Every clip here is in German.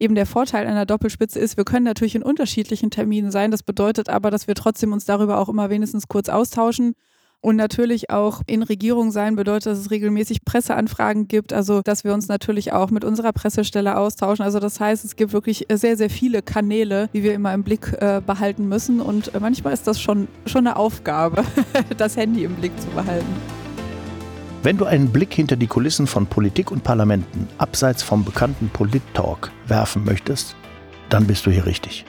eben der Vorteil einer Doppelspitze ist, wir können natürlich in unterschiedlichen Terminen sein. Das bedeutet aber, dass wir trotzdem uns darüber auch immer wenigstens kurz austauschen. Und natürlich auch in Regierung sein bedeutet, dass es regelmäßig Presseanfragen gibt, also dass wir uns natürlich auch mit unserer Pressestelle austauschen. Also das heißt, es gibt wirklich sehr, sehr viele Kanäle, die wir immer im Blick äh, behalten müssen. Und äh, manchmal ist das schon, schon eine Aufgabe, das Handy im Blick zu behalten. Wenn du einen Blick hinter die Kulissen von Politik und Parlamenten abseits vom bekannten Polit-Talk werfen möchtest, dann bist du hier richtig.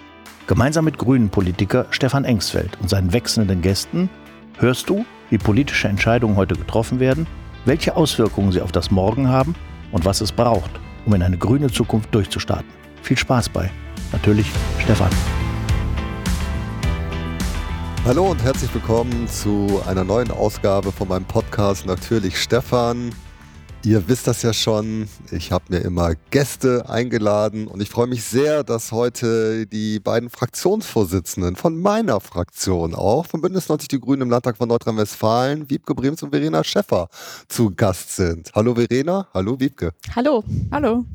Gemeinsam mit Grünen-Politiker Stefan Engsfeld und seinen wechselnden Gästen hörst du, wie politische Entscheidungen heute getroffen werden, welche Auswirkungen sie auf das Morgen haben und was es braucht, um in eine grüne Zukunft durchzustarten. Viel Spaß bei. Natürlich Stefan. Hallo und herzlich willkommen zu einer neuen Ausgabe von meinem Podcast Natürlich Stefan. Ihr wisst das ja schon, ich habe mir immer Gäste eingeladen und ich freue mich sehr, dass heute die beiden Fraktionsvorsitzenden von meiner Fraktion auch, vom Bündnis 90 Die Grünen im Landtag von Nordrhein-Westfalen, Wiebke Brems und Verena Schäffer zu Gast sind. Hallo Verena, hallo Wiebke. Hallo. Hallo.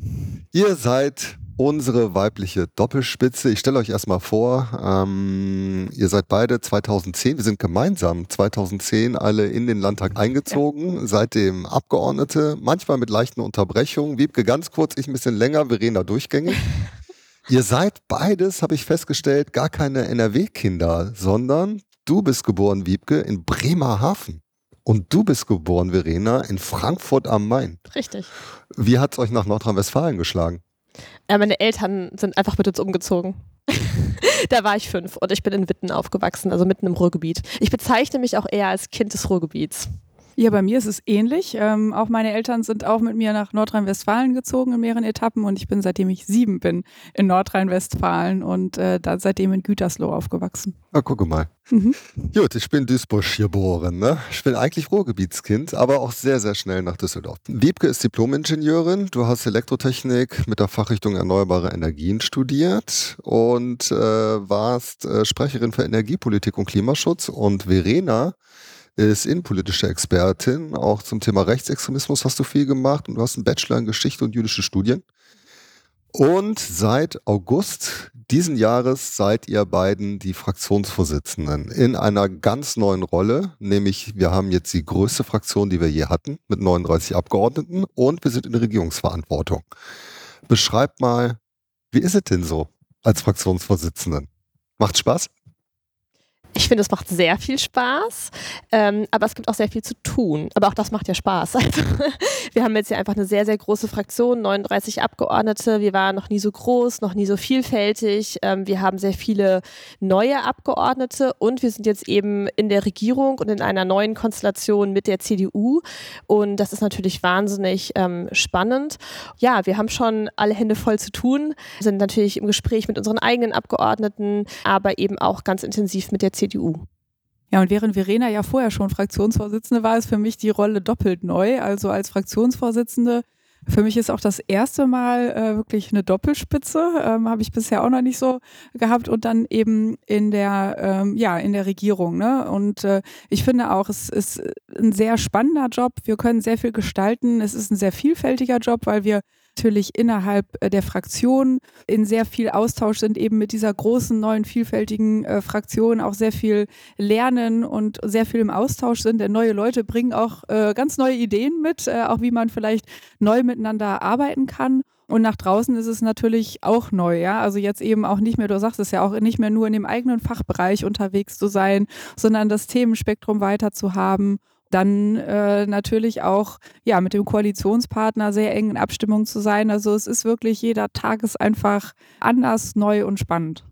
Ihr seid unsere weibliche Doppelspitze. Ich stelle euch erstmal vor, ähm, ihr seid beide 2010, wir sind gemeinsam 2010 alle in den Landtag eingezogen, ja. seitdem Abgeordnete, manchmal mit leichten Unterbrechungen. Wiebke ganz kurz, ich ein bisschen länger, Verena durchgängig. ihr seid beides, habe ich festgestellt, gar keine NRW-Kinder, sondern du bist geboren, Wiebke, in Bremerhaven. Und du bist geboren, Verena, in Frankfurt am Main. Richtig. Wie hat es euch nach Nordrhein-Westfalen geschlagen? Äh, meine Eltern sind einfach mit uns umgezogen. da war ich fünf und ich bin in Witten aufgewachsen, also mitten im Ruhrgebiet. Ich bezeichne mich auch eher als Kind des Ruhrgebiets. Ja, bei mir ist es ähnlich. Ähm, auch meine Eltern sind auch mit mir nach Nordrhein-Westfalen gezogen in mehreren Etappen und ich bin seitdem ich sieben bin in Nordrhein-Westfalen und äh, da seitdem in Gütersloh aufgewachsen. Ah, gucke mal. Mhm. Gut, ich bin Duisburg geboren. Ne? Ich bin eigentlich Ruhrgebietskind, aber auch sehr, sehr schnell nach Düsseldorf. Wiebke ist Diplom-Ingenieurin. Du hast Elektrotechnik mit der Fachrichtung Erneuerbare Energien studiert und äh, warst äh, Sprecherin für Energiepolitik und Klimaschutz. Und Verena ist innenpolitische Expertin. Auch zum Thema Rechtsextremismus hast du viel gemacht und du hast einen Bachelor in Geschichte und jüdische Studien. Und seit August diesen Jahres seid ihr beiden die Fraktionsvorsitzenden in einer ganz neuen Rolle, nämlich wir haben jetzt die größte Fraktion, die wir je hatten, mit 39 Abgeordneten und wir sind in Regierungsverantwortung. Beschreibt mal, wie ist es denn so als Fraktionsvorsitzenden? Macht Spaß? Ich finde, es macht sehr viel Spaß, ähm, aber es gibt auch sehr viel zu tun. Aber auch das macht ja Spaß. Also, wir haben jetzt ja einfach eine sehr, sehr große Fraktion, 39 Abgeordnete. Wir waren noch nie so groß, noch nie so vielfältig. Ähm, wir haben sehr viele neue Abgeordnete und wir sind jetzt eben in der Regierung und in einer neuen Konstellation mit der CDU. Und das ist natürlich wahnsinnig ähm, spannend. Ja, wir haben schon alle Hände voll zu tun, sind natürlich im Gespräch mit unseren eigenen Abgeordneten, aber eben auch ganz intensiv mit der CDU. CDU. Ja, und während Verena ja vorher schon Fraktionsvorsitzende war, ist für mich die Rolle doppelt neu. Also als Fraktionsvorsitzende, für mich ist auch das erste Mal äh, wirklich eine Doppelspitze, ähm, habe ich bisher auch noch nicht so gehabt und dann eben in der, ähm, ja, in der Regierung. Ne? Und äh, ich finde auch, es ist ein sehr spannender Job. Wir können sehr viel gestalten. Es ist ein sehr vielfältiger Job, weil wir natürlich innerhalb äh, der Fraktion in sehr viel Austausch sind, eben mit dieser großen, neuen, vielfältigen äh, Fraktion auch sehr viel lernen und sehr viel im Austausch sind. Denn neue Leute bringen auch äh, ganz neue Ideen mit, äh, auch wie man vielleicht neu miteinander arbeiten kann. Und nach draußen ist es natürlich auch neu, ja. Also jetzt eben auch nicht mehr, du sagst es ja auch nicht mehr nur in dem eigenen Fachbereich unterwegs zu sein, sondern das Themenspektrum weiter zu haben dann äh, natürlich auch ja mit dem Koalitionspartner sehr eng in Abstimmung zu sein. Also es ist wirklich jeder Tag ist einfach anders, neu und spannend.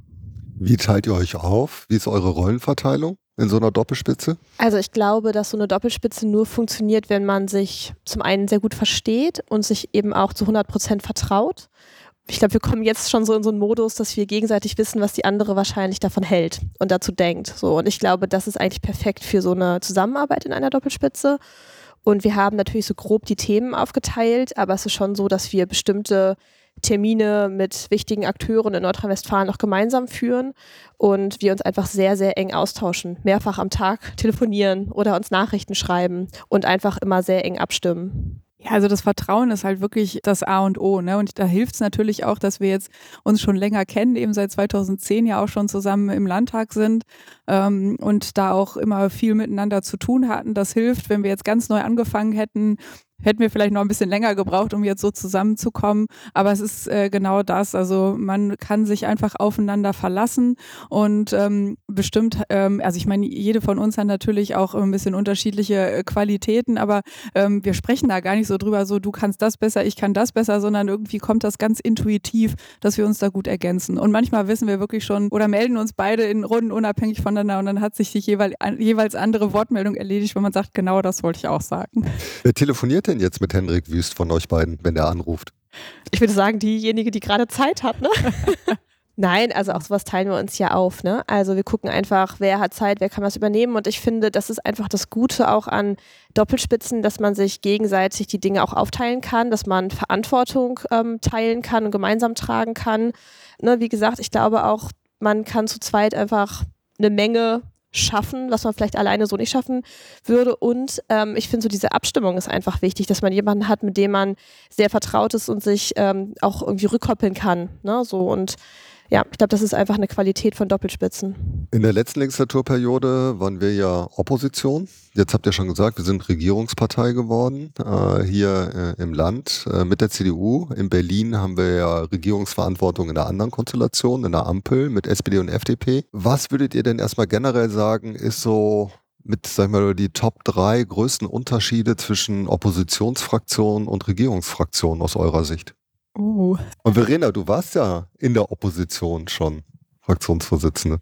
Wie teilt ihr euch auf? Wie ist eure Rollenverteilung in so einer Doppelspitze? Also ich glaube, dass so eine Doppelspitze nur funktioniert, wenn man sich zum einen sehr gut versteht und sich eben auch zu 100 Prozent vertraut ich glaube, wir kommen jetzt schon so in so einen Modus, dass wir gegenseitig wissen, was die andere wahrscheinlich davon hält und dazu denkt. So. Und ich glaube, das ist eigentlich perfekt für so eine Zusammenarbeit in einer Doppelspitze. Und wir haben natürlich so grob die Themen aufgeteilt, aber es ist schon so, dass wir bestimmte Termine mit wichtigen Akteuren in Nordrhein-Westfalen auch gemeinsam führen und wir uns einfach sehr, sehr eng austauschen, mehrfach am Tag telefonieren oder uns Nachrichten schreiben und einfach immer sehr eng abstimmen. Ja, also das Vertrauen ist halt wirklich das A und O. Ne? Und da hilft es natürlich auch, dass wir jetzt uns schon länger kennen, eben seit 2010 ja auch schon zusammen im Landtag sind ähm, und da auch immer viel miteinander zu tun hatten. Das hilft, wenn wir jetzt ganz neu angefangen hätten, hätten wir vielleicht noch ein bisschen länger gebraucht, um jetzt so zusammenzukommen. Aber es ist äh, genau das. Also man kann sich einfach aufeinander verlassen und ähm, bestimmt, ähm, also ich meine, jede von uns hat natürlich auch ein bisschen unterschiedliche äh, Qualitäten, aber ähm, wir sprechen da gar nicht so drüber, so du kannst das besser, ich kann das besser, sondern irgendwie kommt das ganz intuitiv, dass wir uns da gut ergänzen. Und manchmal wissen wir wirklich schon oder melden uns beide in Runden unabhängig voneinander und dann hat sich die jeweil, jeweils andere Wortmeldung erledigt, wenn man sagt, genau das wollte ich auch sagen. Wer telefoniert denn jetzt mit Hendrik Wüst von euch beiden, wenn der anruft? Ich würde sagen, diejenige, die gerade Zeit hat, ne? Nein, also auch sowas teilen wir uns ja auf. Ne? Also wir gucken einfach, wer hat Zeit, wer kann was übernehmen. Und ich finde, das ist einfach das Gute auch an Doppelspitzen, dass man sich gegenseitig die Dinge auch aufteilen kann, dass man Verantwortung ähm, teilen kann und gemeinsam tragen kann. Ne, wie gesagt, ich glaube auch, man kann zu zweit einfach eine Menge schaffen, was man vielleicht alleine so nicht schaffen würde. Und ähm, ich finde so diese Abstimmung ist einfach wichtig, dass man jemanden hat, mit dem man sehr vertraut ist und sich ähm, auch irgendwie rückkoppeln kann. Ne? So und ja, ich glaube, das ist einfach eine Qualität von Doppelspitzen. In der letzten Legislaturperiode waren wir ja Opposition. Jetzt habt ihr schon gesagt, wir sind Regierungspartei geworden äh, hier äh, im Land äh, mit der CDU. In Berlin haben wir ja Regierungsverantwortung in einer anderen Konstellation, in der Ampel mit SPD und FDP. Was würdet ihr denn erstmal generell sagen, ist so mit, sag ich mal, die Top drei größten Unterschiede zwischen Oppositionsfraktionen und Regierungsfraktionen aus eurer Sicht? Uh. Und Verena, du warst ja in der Opposition schon Fraktionsvorsitzende.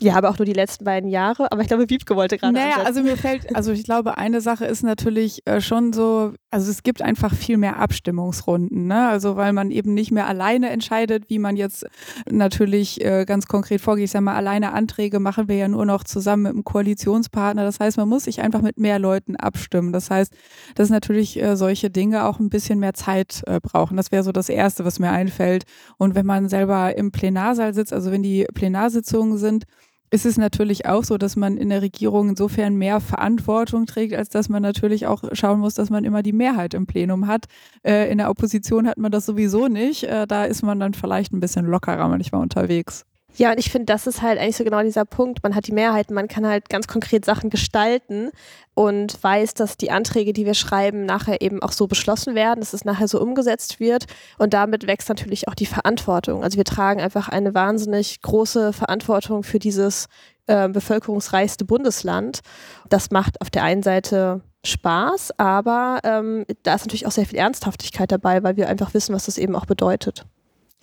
Ja, aber auch nur die letzten beiden Jahre. Aber ich glaube, Wiebke wollte gerade. Naja, ansetzen. also mir fällt, also ich glaube, eine Sache ist natürlich äh, schon so, also es gibt einfach viel mehr Abstimmungsrunden, ne? Also weil man eben nicht mehr alleine entscheidet, wie man jetzt natürlich äh, ganz konkret vorgeht. Ich sage mal, alleine Anträge machen wir ja nur noch zusammen mit einem Koalitionspartner. Das heißt, man muss sich einfach mit mehr Leuten abstimmen. Das heißt, dass natürlich äh, solche Dinge auch ein bisschen mehr Zeit äh, brauchen. Das wäre so das Erste, was mir einfällt. Und wenn man selber im Plenarsaal sitzt, also wenn die Plenarsitzungen sind, ist es natürlich auch so, dass man in der Regierung insofern mehr Verantwortung trägt, als dass man natürlich auch schauen muss, dass man immer die Mehrheit im Plenum hat. Äh, in der Opposition hat man das sowieso nicht. Äh, da ist man dann vielleicht ein bisschen lockerer manchmal unterwegs. Ja, und ich finde, das ist halt eigentlich so genau dieser Punkt. Man hat die Mehrheit, man kann halt ganz konkret Sachen gestalten und weiß, dass die Anträge, die wir schreiben, nachher eben auch so beschlossen werden, dass es nachher so umgesetzt wird. Und damit wächst natürlich auch die Verantwortung. Also wir tragen einfach eine wahnsinnig große Verantwortung für dieses äh, bevölkerungsreichste Bundesland. Das macht auf der einen Seite Spaß, aber ähm, da ist natürlich auch sehr viel Ernsthaftigkeit dabei, weil wir einfach wissen, was das eben auch bedeutet.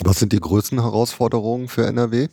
Was sind die größten Herausforderungen für NRW?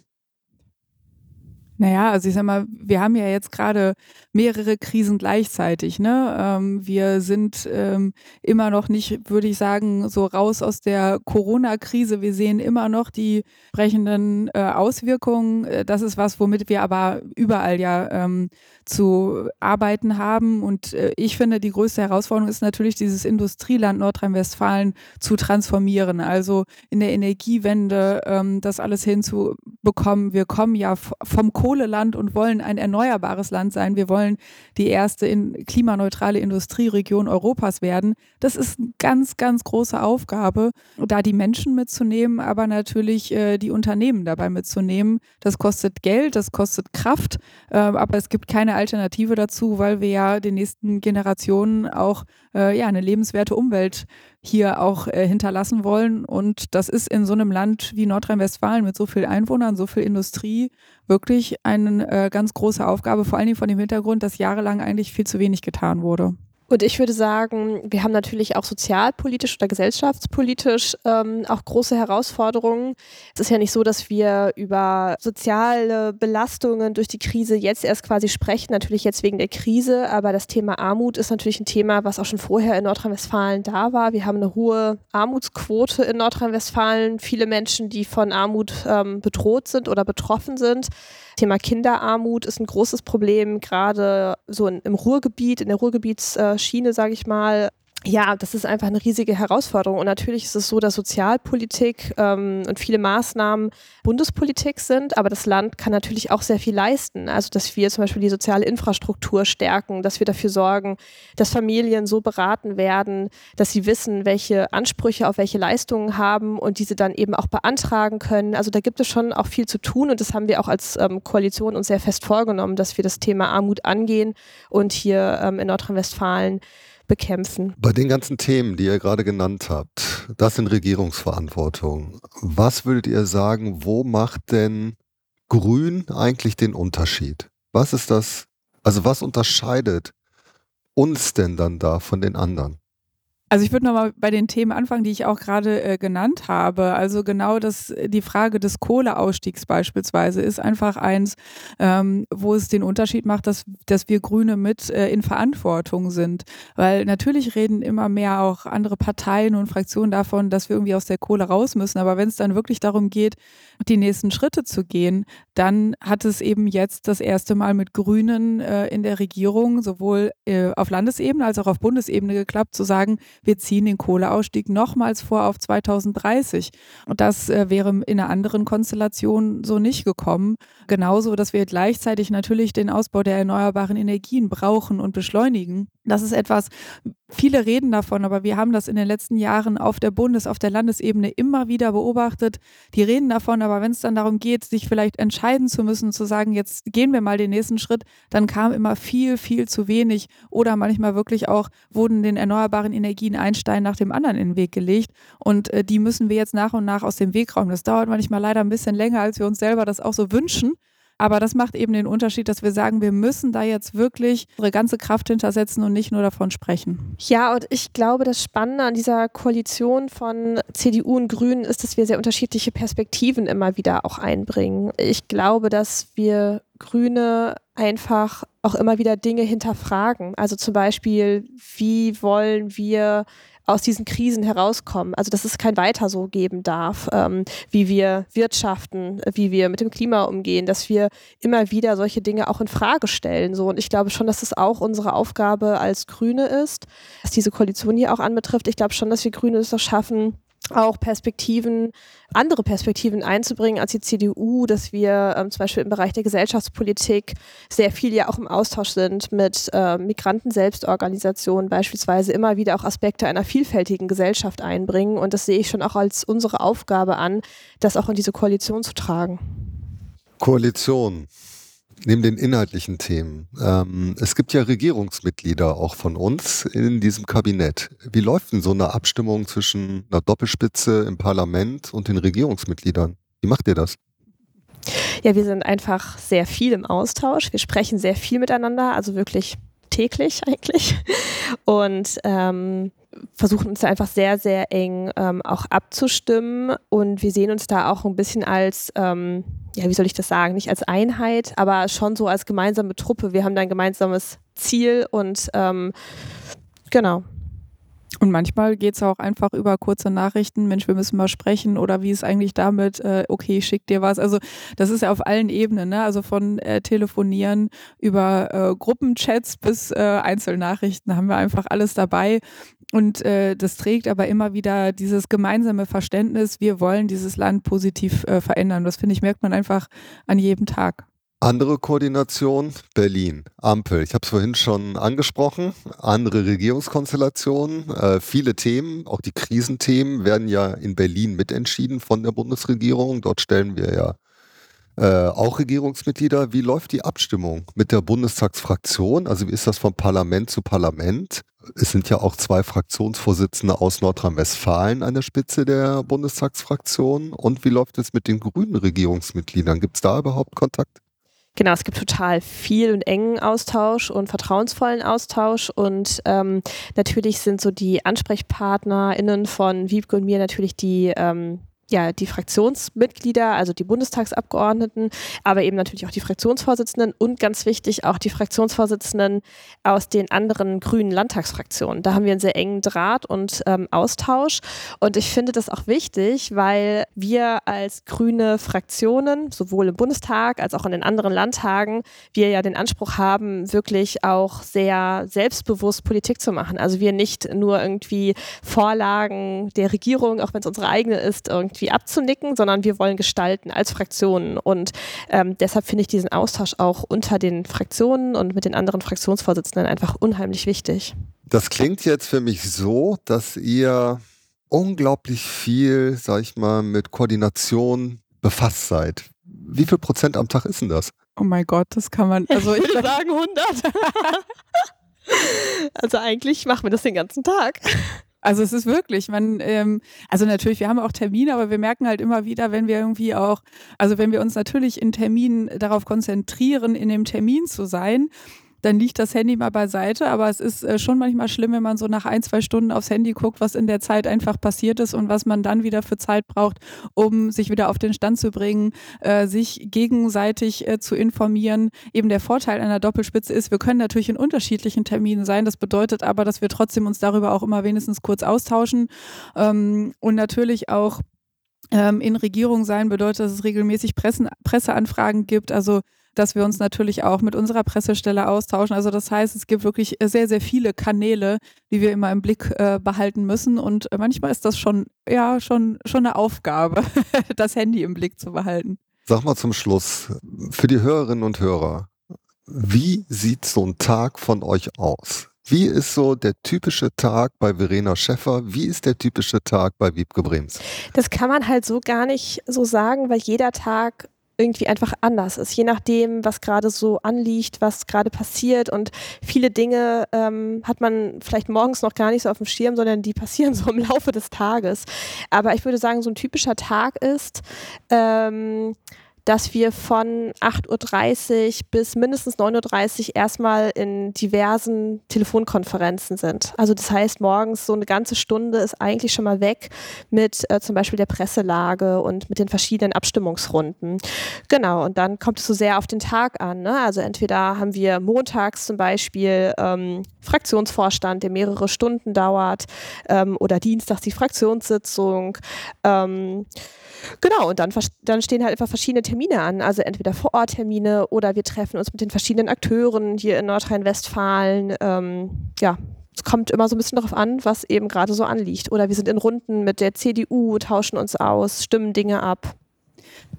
Naja, also ich sag mal, wir haben ja jetzt gerade mehrere Krisen gleichzeitig. Ne? Ähm, wir sind ähm, immer noch nicht, würde ich sagen, so raus aus der Corona-Krise. Wir sehen immer noch die brechenden äh, Auswirkungen. Äh, das ist was, womit wir aber überall ja ähm, zu arbeiten haben. Und äh, ich finde, die größte Herausforderung ist natürlich, dieses Industrieland Nordrhein-Westfalen zu transformieren. Also in der Energiewende ähm, das alles hinzubekommen. Wir kommen ja vom Kohleland und wollen ein erneuerbares Land sein. Wir wollen die erste in klimaneutrale Industrieregion Europas werden. Das ist eine ganz, ganz große Aufgabe, da die Menschen mitzunehmen, aber natürlich äh, die Unternehmen dabei mitzunehmen. Das kostet Geld, das kostet Kraft, äh, aber es gibt keine Alternative dazu, weil wir ja den nächsten Generationen auch äh, ja, eine lebenswerte Umwelt hier auch äh, hinterlassen wollen. Und das ist in so einem Land wie Nordrhein-Westfalen mit so vielen Einwohnern, so viel Industrie wirklich eine äh, ganz große Aufgabe, vor allen Dingen von dem Hintergrund, dass jahrelang eigentlich viel zu wenig getan wurde. Und ich würde sagen, wir haben natürlich auch sozialpolitisch oder gesellschaftspolitisch ähm, auch große Herausforderungen. Es ist ja nicht so, dass wir über soziale Belastungen durch die Krise jetzt erst quasi sprechen, natürlich jetzt wegen der Krise, aber das Thema Armut ist natürlich ein Thema, was auch schon vorher in Nordrhein-Westfalen da war. Wir haben eine hohe Armutsquote in Nordrhein-Westfalen, viele Menschen, die von Armut ähm, bedroht sind oder betroffen sind. Thema Kinderarmut ist ein großes Problem, gerade so in, im Ruhrgebiet, in der Ruhrgebietsschiene, sage ich mal. Ja, das ist einfach eine riesige Herausforderung. Und natürlich ist es so, dass Sozialpolitik ähm, und viele Maßnahmen Bundespolitik sind, aber das Land kann natürlich auch sehr viel leisten. Also, dass wir zum Beispiel die soziale Infrastruktur stärken, dass wir dafür sorgen, dass Familien so beraten werden, dass sie wissen, welche Ansprüche auf welche Leistungen haben und diese dann eben auch beantragen können. Also, da gibt es schon auch viel zu tun und das haben wir auch als ähm, Koalition uns sehr fest vorgenommen, dass wir das Thema Armut angehen und hier ähm, in Nordrhein-Westfalen bekämpfen. Bei den ganzen Themen, die ihr gerade genannt habt, das sind Regierungsverantwortung. Was würdet ihr sagen, wo macht denn Grün eigentlich den Unterschied? Was ist das, also was unterscheidet uns denn dann da von den anderen? Also ich würde nochmal bei den Themen anfangen, die ich auch gerade äh, genannt habe. Also genau das, die Frage des Kohleausstiegs beispielsweise ist einfach eins, ähm, wo es den Unterschied macht, dass, dass wir Grüne mit äh, in Verantwortung sind. Weil natürlich reden immer mehr auch andere Parteien und Fraktionen davon, dass wir irgendwie aus der Kohle raus müssen. Aber wenn es dann wirklich darum geht, die nächsten Schritte zu gehen, dann hat es eben jetzt das erste Mal mit Grünen äh, in der Regierung sowohl äh, auf Landesebene als auch auf Bundesebene geklappt, zu sagen, wir ziehen den Kohleausstieg nochmals vor auf 2030. Und das äh, wäre in einer anderen Konstellation so nicht gekommen. Genauso, dass wir gleichzeitig natürlich den Ausbau der erneuerbaren Energien brauchen und beschleunigen. Das ist etwas, viele reden davon, aber wir haben das in den letzten Jahren auf der Bundes-, auf der Landesebene immer wieder beobachtet. Die reden davon, aber wenn es dann darum geht, sich vielleicht entscheiden zu müssen, zu sagen, jetzt gehen wir mal den nächsten Schritt, dann kam immer viel, viel zu wenig oder manchmal wirklich auch wurden den erneuerbaren Energien ein Stein nach dem anderen in den Weg gelegt und äh, die müssen wir jetzt nach und nach aus dem Weg räumen. Das dauert manchmal leider ein bisschen länger, als wir uns selber das auch so wünschen. Aber das macht eben den Unterschied, dass wir sagen, wir müssen da jetzt wirklich unsere ganze Kraft hintersetzen und nicht nur davon sprechen. Ja, und ich glaube, das Spannende an dieser Koalition von CDU und Grünen ist, dass wir sehr unterschiedliche Perspektiven immer wieder auch einbringen. Ich glaube, dass wir Grüne einfach auch immer wieder Dinge hinterfragen. Also zum Beispiel, wie wollen wir aus diesen Krisen herauskommen. Also dass es kein Weiter so geben darf, ähm, wie wir wirtschaften, wie wir mit dem Klima umgehen, dass wir immer wieder solche Dinge auch in Frage stellen. So. Und ich glaube schon, dass es auch unsere Aufgabe als Grüne ist, was diese Koalition hier auch anbetrifft. Ich glaube schon, dass wir Grüne es doch schaffen, auch Perspektiven, andere Perspektiven einzubringen als die CDU, dass wir ähm, zum Beispiel im Bereich der Gesellschaftspolitik sehr viel ja auch im Austausch sind mit äh, Migranten-Selbstorganisationen beispielsweise, immer wieder auch Aspekte einer vielfältigen Gesellschaft einbringen. Und das sehe ich schon auch als unsere Aufgabe an, das auch in diese Koalition zu tragen. Koalition neben den inhaltlichen Themen. Ähm, es gibt ja Regierungsmitglieder auch von uns in diesem Kabinett. Wie läuft denn so eine Abstimmung zwischen einer Doppelspitze im Parlament und den Regierungsmitgliedern? Wie macht ihr das? Ja, wir sind einfach sehr viel im Austausch. Wir sprechen sehr viel miteinander, also wirklich täglich eigentlich. Und ähm, versuchen uns da einfach sehr, sehr eng ähm, auch abzustimmen. Und wir sehen uns da auch ein bisschen als, ähm, ja, wie soll ich das sagen, nicht als Einheit, aber schon so als gemeinsame Truppe. Wir haben da ein gemeinsames Ziel und ähm, genau. Und manchmal geht es auch einfach über kurze Nachrichten, Mensch, wir müssen mal sprechen oder wie ist eigentlich damit, äh, okay, ich schick dir was. Also das ist ja auf allen Ebenen, ne? also von äh, Telefonieren über äh, Gruppenchats bis äh, Einzelnachrichten haben wir einfach alles dabei. Und äh, das trägt aber immer wieder dieses gemeinsame Verständnis, wir wollen dieses Land positiv äh, verändern. Das finde ich, merkt man einfach an jedem Tag. Andere Koordination, Berlin, Ampel. Ich habe es vorhin schon angesprochen. Andere Regierungskonstellationen, äh, viele Themen, auch die Krisenthemen werden ja in Berlin mitentschieden von der Bundesregierung. Dort stellen wir ja äh, auch Regierungsmitglieder. Wie läuft die Abstimmung mit der Bundestagsfraktion? Also wie ist das von Parlament zu Parlament? Es sind ja auch zwei Fraktionsvorsitzende aus Nordrhein-Westfalen an der Spitze der Bundestagsfraktion. Und wie läuft es mit den grünen Regierungsmitgliedern? Gibt es da überhaupt Kontakt? Genau, es gibt total viel und engen Austausch und vertrauensvollen Austausch und ähm, natürlich sind so die AnsprechpartnerInnen von Wiebke und mir natürlich die ähm, ja, die Fraktionsmitglieder, also die Bundestagsabgeordneten, aber eben natürlich auch die Fraktionsvorsitzenden und ganz wichtig auch die Fraktionsvorsitzenden aus den anderen grünen Landtagsfraktionen. Da haben wir einen sehr engen Draht und ähm, Austausch. Und ich finde das auch wichtig, weil wir als grüne Fraktionen, sowohl im Bundestag als auch in den anderen Landtagen, wir ja den Anspruch haben, wirklich auch sehr selbstbewusst Politik zu machen. Also wir nicht nur irgendwie Vorlagen der Regierung, auch wenn es unsere eigene ist, irgendwie abzunicken, sondern wir wollen gestalten als Fraktionen. Und ähm, deshalb finde ich diesen Austausch auch unter den Fraktionen und mit den anderen Fraktionsvorsitzenden einfach unheimlich wichtig. Das klingt jetzt für mich so, dass ihr unglaublich viel, sag ich mal, mit Koordination befasst seid. Wie viel Prozent am Tag ist denn das? Oh mein Gott, das kann man, also ich würde sagen 100. also eigentlich machen wir das den ganzen Tag. Also es ist wirklich, man, ähm, also natürlich, wir haben auch Termine, aber wir merken halt immer wieder, wenn wir irgendwie auch, also wenn wir uns natürlich in Terminen darauf konzentrieren, in dem Termin zu sein, dann liegt das Handy mal beiseite. Aber es ist äh, schon manchmal schlimm, wenn man so nach ein, zwei Stunden aufs Handy guckt, was in der Zeit einfach passiert ist und was man dann wieder für Zeit braucht, um sich wieder auf den Stand zu bringen, äh, sich gegenseitig äh, zu informieren. Eben der Vorteil einer Doppelspitze ist, wir können natürlich in unterschiedlichen Terminen sein. Das bedeutet aber, dass wir trotzdem uns darüber auch immer wenigstens kurz austauschen ähm, und natürlich auch ähm, in Regierung sein bedeutet, dass es regelmäßig Pressen, Presseanfragen gibt. Also dass wir uns natürlich auch mit unserer Pressestelle austauschen. Also das heißt, es gibt wirklich sehr, sehr viele Kanäle, die wir immer im Blick äh, behalten müssen. Und äh, manchmal ist das schon, ja, schon, schon eine Aufgabe, das Handy im Blick zu behalten. Sag mal zum Schluss, für die Hörerinnen und Hörer, wie sieht so ein Tag von euch aus? Wie ist so der typische Tag bei Verena Schäffer? Wie ist der typische Tag bei Wiebke Brems? Das kann man halt so gar nicht so sagen, weil jeder Tag irgendwie einfach anders ist, je nachdem, was gerade so anliegt, was gerade passiert. Und viele Dinge ähm, hat man vielleicht morgens noch gar nicht so auf dem Schirm, sondern die passieren so im Laufe des Tages. Aber ich würde sagen, so ein typischer Tag ist, ähm, dass wir von 8.30 Uhr bis mindestens 9.30 Uhr erstmal in diversen Telefonkonferenzen sind. Also das heißt, morgens so eine ganze Stunde ist eigentlich schon mal weg mit äh, zum Beispiel der Presselage und mit den verschiedenen Abstimmungsrunden. Genau, und dann kommt es so sehr auf den Tag an. Ne? Also entweder haben wir montags zum Beispiel ähm, Fraktionsvorstand, der mehrere Stunden dauert, ähm, oder dienstags die Fraktionssitzung. Ähm, Genau, und dann, dann stehen halt einfach verschiedene Termine an. Also entweder Vororttermine oder wir treffen uns mit den verschiedenen Akteuren hier in Nordrhein-Westfalen. Ähm, ja, es kommt immer so ein bisschen darauf an, was eben gerade so anliegt. Oder wir sind in Runden mit der CDU, tauschen uns aus, stimmen Dinge ab.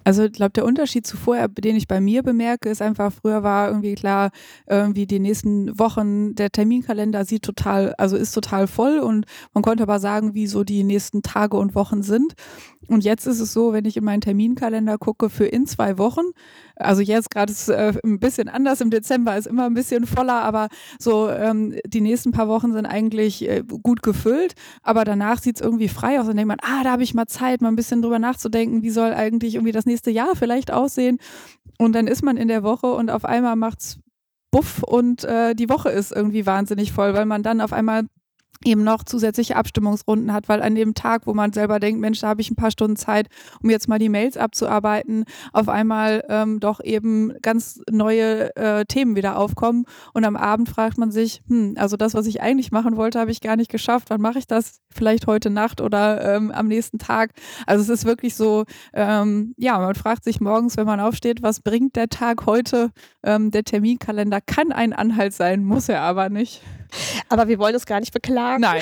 Also ich glaube, der Unterschied zu vorher, den ich bei mir bemerke, ist einfach, früher war irgendwie klar, irgendwie die nächsten Wochen, der Terminkalender sieht total, also ist total voll und man konnte aber sagen, wie so die nächsten Tage und Wochen sind. Und jetzt ist es so, wenn ich in meinen Terminkalender gucke, für in zwei Wochen, also jetzt gerade ist es äh, ein bisschen anders, im Dezember ist immer ein bisschen voller, aber so ähm, die nächsten paar Wochen sind eigentlich äh, gut gefüllt, aber danach sieht es irgendwie frei aus und denkt man, ah, da habe ich mal Zeit, mal ein bisschen drüber nachzudenken, wie soll eigentlich irgendwie das nächste Jahr vielleicht aussehen. Und dann ist man in der Woche und auf einmal macht es Buff und äh, die Woche ist irgendwie wahnsinnig voll, weil man dann auf einmal eben noch zusätzliche Abstimmungsrunden hat, weil an dem Tag, wo man selber denkt, Mensch, da habe ich ein paar Stunden Zeit, um jetzt mal die Mails abzuarbeiten, auf einmal ähm, doch eben ganz neue äh, Themen wieder aufkommen und am Abend fragt man sich, hm, also das, was ich eigentlich machen wollte, habe ich gar nicht geschafft, wann mache ich das? Vielleicht heute Nacht oder ähm, am nächsten Tag. Also es ist wirklich so, ähm, ja, man fragt sich morgens, wenn man aufsteht, was bringt der Tag heute? Ähm, der Terminkalender kann ein Anhalt sein, muss er aber nicht. Aber wir wollen es gar nicht beklagen. Nein.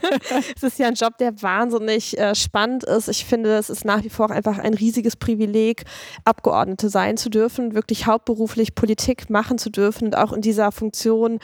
es ist ja ein Job, der wahnsinnig äh, spannend ist. Ich finde, es ist nach wie vor einfach ein riesiges Privileg, Abgeordnete sein zu dürfen, wirklich hauptberuflich Politik machen zu dürfen und auch in dieser Funktion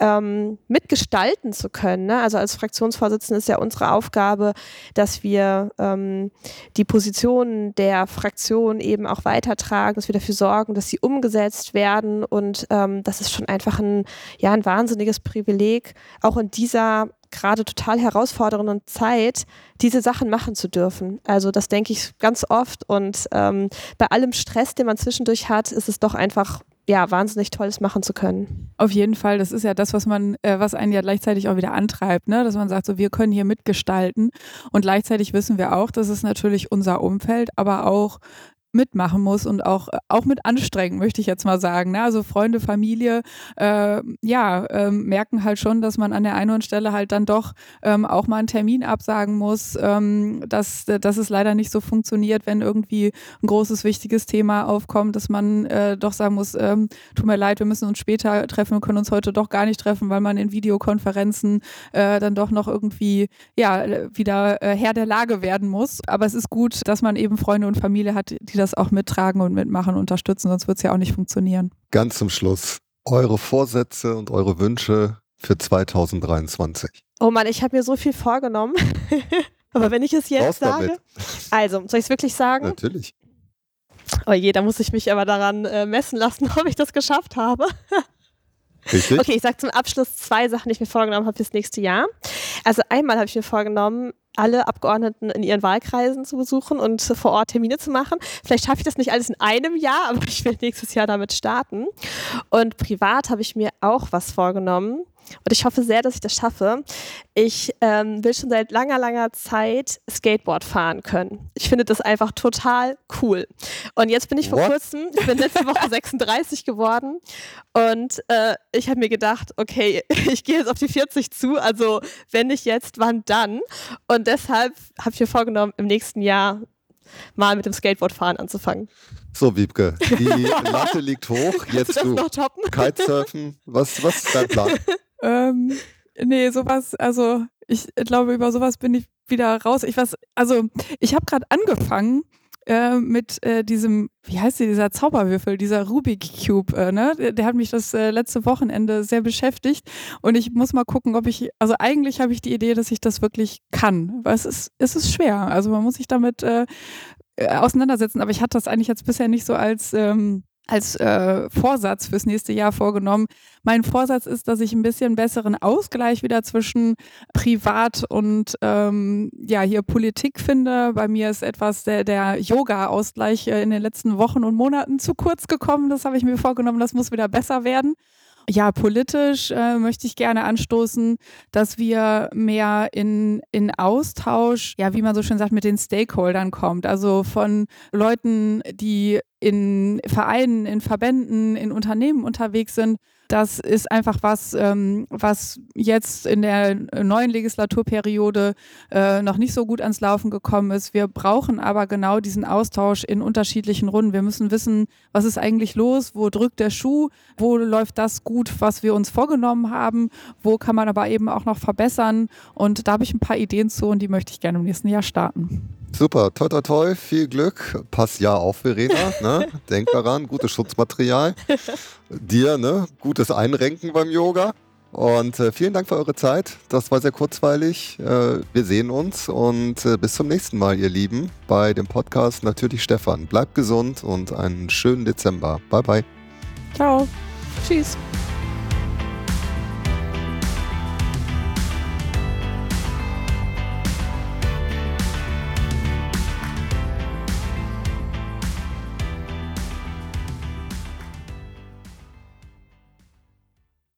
ähm, mitgestalten zu können. Ne? Also als Fraktionsvorsitzende ist ja unsere Aufgabe, dass wir ähm, die Positionen der Fraktion eben auch weitertragen, dass wir dafür sorgen, dass sie umgesetzt werden. Und ähm, das ist schon einfach ein, ja, ein wahnsinniges Privileg Privileg, auch in dieser gerade total herausfordernden Zeit diese Sachen machen zu dürfen. Also das denke ich ganz oft und ähm, bei allem Stress, den man zwischendurch hat, ist es doch einfach ja, wahnsinnig Tolles machen zu können. Auf jeden Fall, das ist ja das, was man, äh, was einen ja gleichzeitig auch wieder antreibt, ne? dass man sagt, so wir können hier mitgestalten und gleichzeitig wissen wir auch, dass es natürlich unser Umfeld, aber auch mitmachen muss und auch, auch mit anstrengen, möchte ich jetzt mal sagen. Ne? Also Freunde, Familie, äh, ja, äh, merken halt schon, dass man an der einen oder anderen Stelle halt dann doch ähm, auch mal einen Termin absagen muss, ähm, dass, dass es leider nicht so funktioniert, wenn irgendwie ein großes, wichtiges Thema aufkommt, dass man äh, doch sagen muss, ähm, tut mir leid, wir müssen uns später treffen, wir können uns heute doch gar nicht treffen, weil man in Videokonferenzen äh, dann doch noch irgendwie, ja, wieder äh, Herr der Lage werden muss. Aber es ist gut, dass man eben Freunde und Familie hat, die das auch mittragen und mitmachen, unterstützen, sonst wird es ja auch nicht funktionieren. Ganz zum Schluss, eure Vorsätze und eure Wünsche für 2023. Oh Mann, ich habe mir so viel vorgenommen. Aber wenn ich es jetzt Raus sage. Damit. Also, soll ich es wirklich sagen? Natürlich. Oh je, da muss ich mich aber daran äh, messen lassen, ob ich das geschafft habe. Richtig? Okay, ich sage zum Abschluss zwei Sachen, die ich mir vorgenommen habe fürs nächste Jahr. Also einmal habe ich mir vorgenommen, alle Abgeordneten in ihren Wahlkreisen zu besuchen und vor Ort Termine zu machen. Vielleicht schaffe ich das nicht alles in einem Jahr, aber ich will nächstes Jahr damit starten. Und privat habe ich mir auch was vorgenommen. Und ich hoffe sehr, dass ich das schaffe. Ich ähm, will schon seit langer, langer Zeit Skateboard fahren können. Ich finde das einfach total cool. Und jetzt bin ich vor What? kurzem, ich bin letzte Woche 36 geworden und äh, ich habe mir gedacht, okay, ich gehe jetzt auf die 40 zu, also wenn nicht jetzt, wann dann? Und deshalb habe ich mir vorgenommen, im nächsten Jahr mal mit dem Skateboardfahren anzufangen. So, Wiebke, die Latte liegt hoch. Jetzt du. Noch toppen? Kitesurfen. Was, was ist dein Plan? Ähm, nee, sowas, also ich glaube, über sowas bin ich wieder raus. Ich weiß, also ich habe gerade angefangen äh, mit äh, diesem, wie heißt die, dieser Zauberwürfel, dieser Rubik Cube, äh, ne? Der, der, hat mich das äh, letzte Wochenende sehr beschäftigt und ich muss mal gucken, ob ich, also eigentlich habe ich die Idee, dass ich das wirklich kann, weil es ist, es ist schwer. Also man muss sich damit äh, äh, auseinandersetzen, aber ich hatte das eigentlich jetzt bisher nicht so als ähm, als äh, Vorsatz fürs nächste Jahr vorgenommen. Mein Vorsatz ist, dass ich ein bisschen besseren Ausgleich wieder zwischen Privat und ähm, ja hier Politik finde. Bei mir ist etwas der, der Yoga-Ausgleich äh, in den letzten Wochen und Monaten zu kurz gekommen. Das habe ich mir vorgenommen. Das muss wieder besser werden. Ja, politisch äh, möchte ich gerne anstoßen, dass wir mehr in, in Austausch, ja, wie man so schön sagt, mit den Stakeholdern kommt. Also von Leuten, die in Vereinen, in Verbänden, in Unternehmen unterwegs sind. Das ist einfach was, ähm, was jetzt in der neuen Legislaturperiode äh, noch nicht so gut ans Laufen gekommen ist. Wir brauchen aber genau diesen Austausch in unterschiedlichen Runden. Wir müssen wissen, was ist eigentlich los, wo drückt der Schuh, wo läuft das gut, was wir uns vorgenommen haben, wo kann man aber eben auch noch verbessern. Und da habe ich ein paar Ideen zu und die möchte ich gerne im nächsten Jahr starten. Super, toi toi toi, viel Glück. Pass ja auf, Verena. Ne? Denk daran, gutes Schutzmaterial. Dir, ne? Gutes Einrenken beim Yoga. Und äh, vielen Dank für eure Zeit. Das war sehr kurzweilig. Äh, wir sehen uns und äh, bis zum nächsten Mal, ihr Lieben, bei dem Podcast Natürlich Stefan. Bleibt gesund und einen schönen Dezember. Bye, bye. Ciao. Tschüss.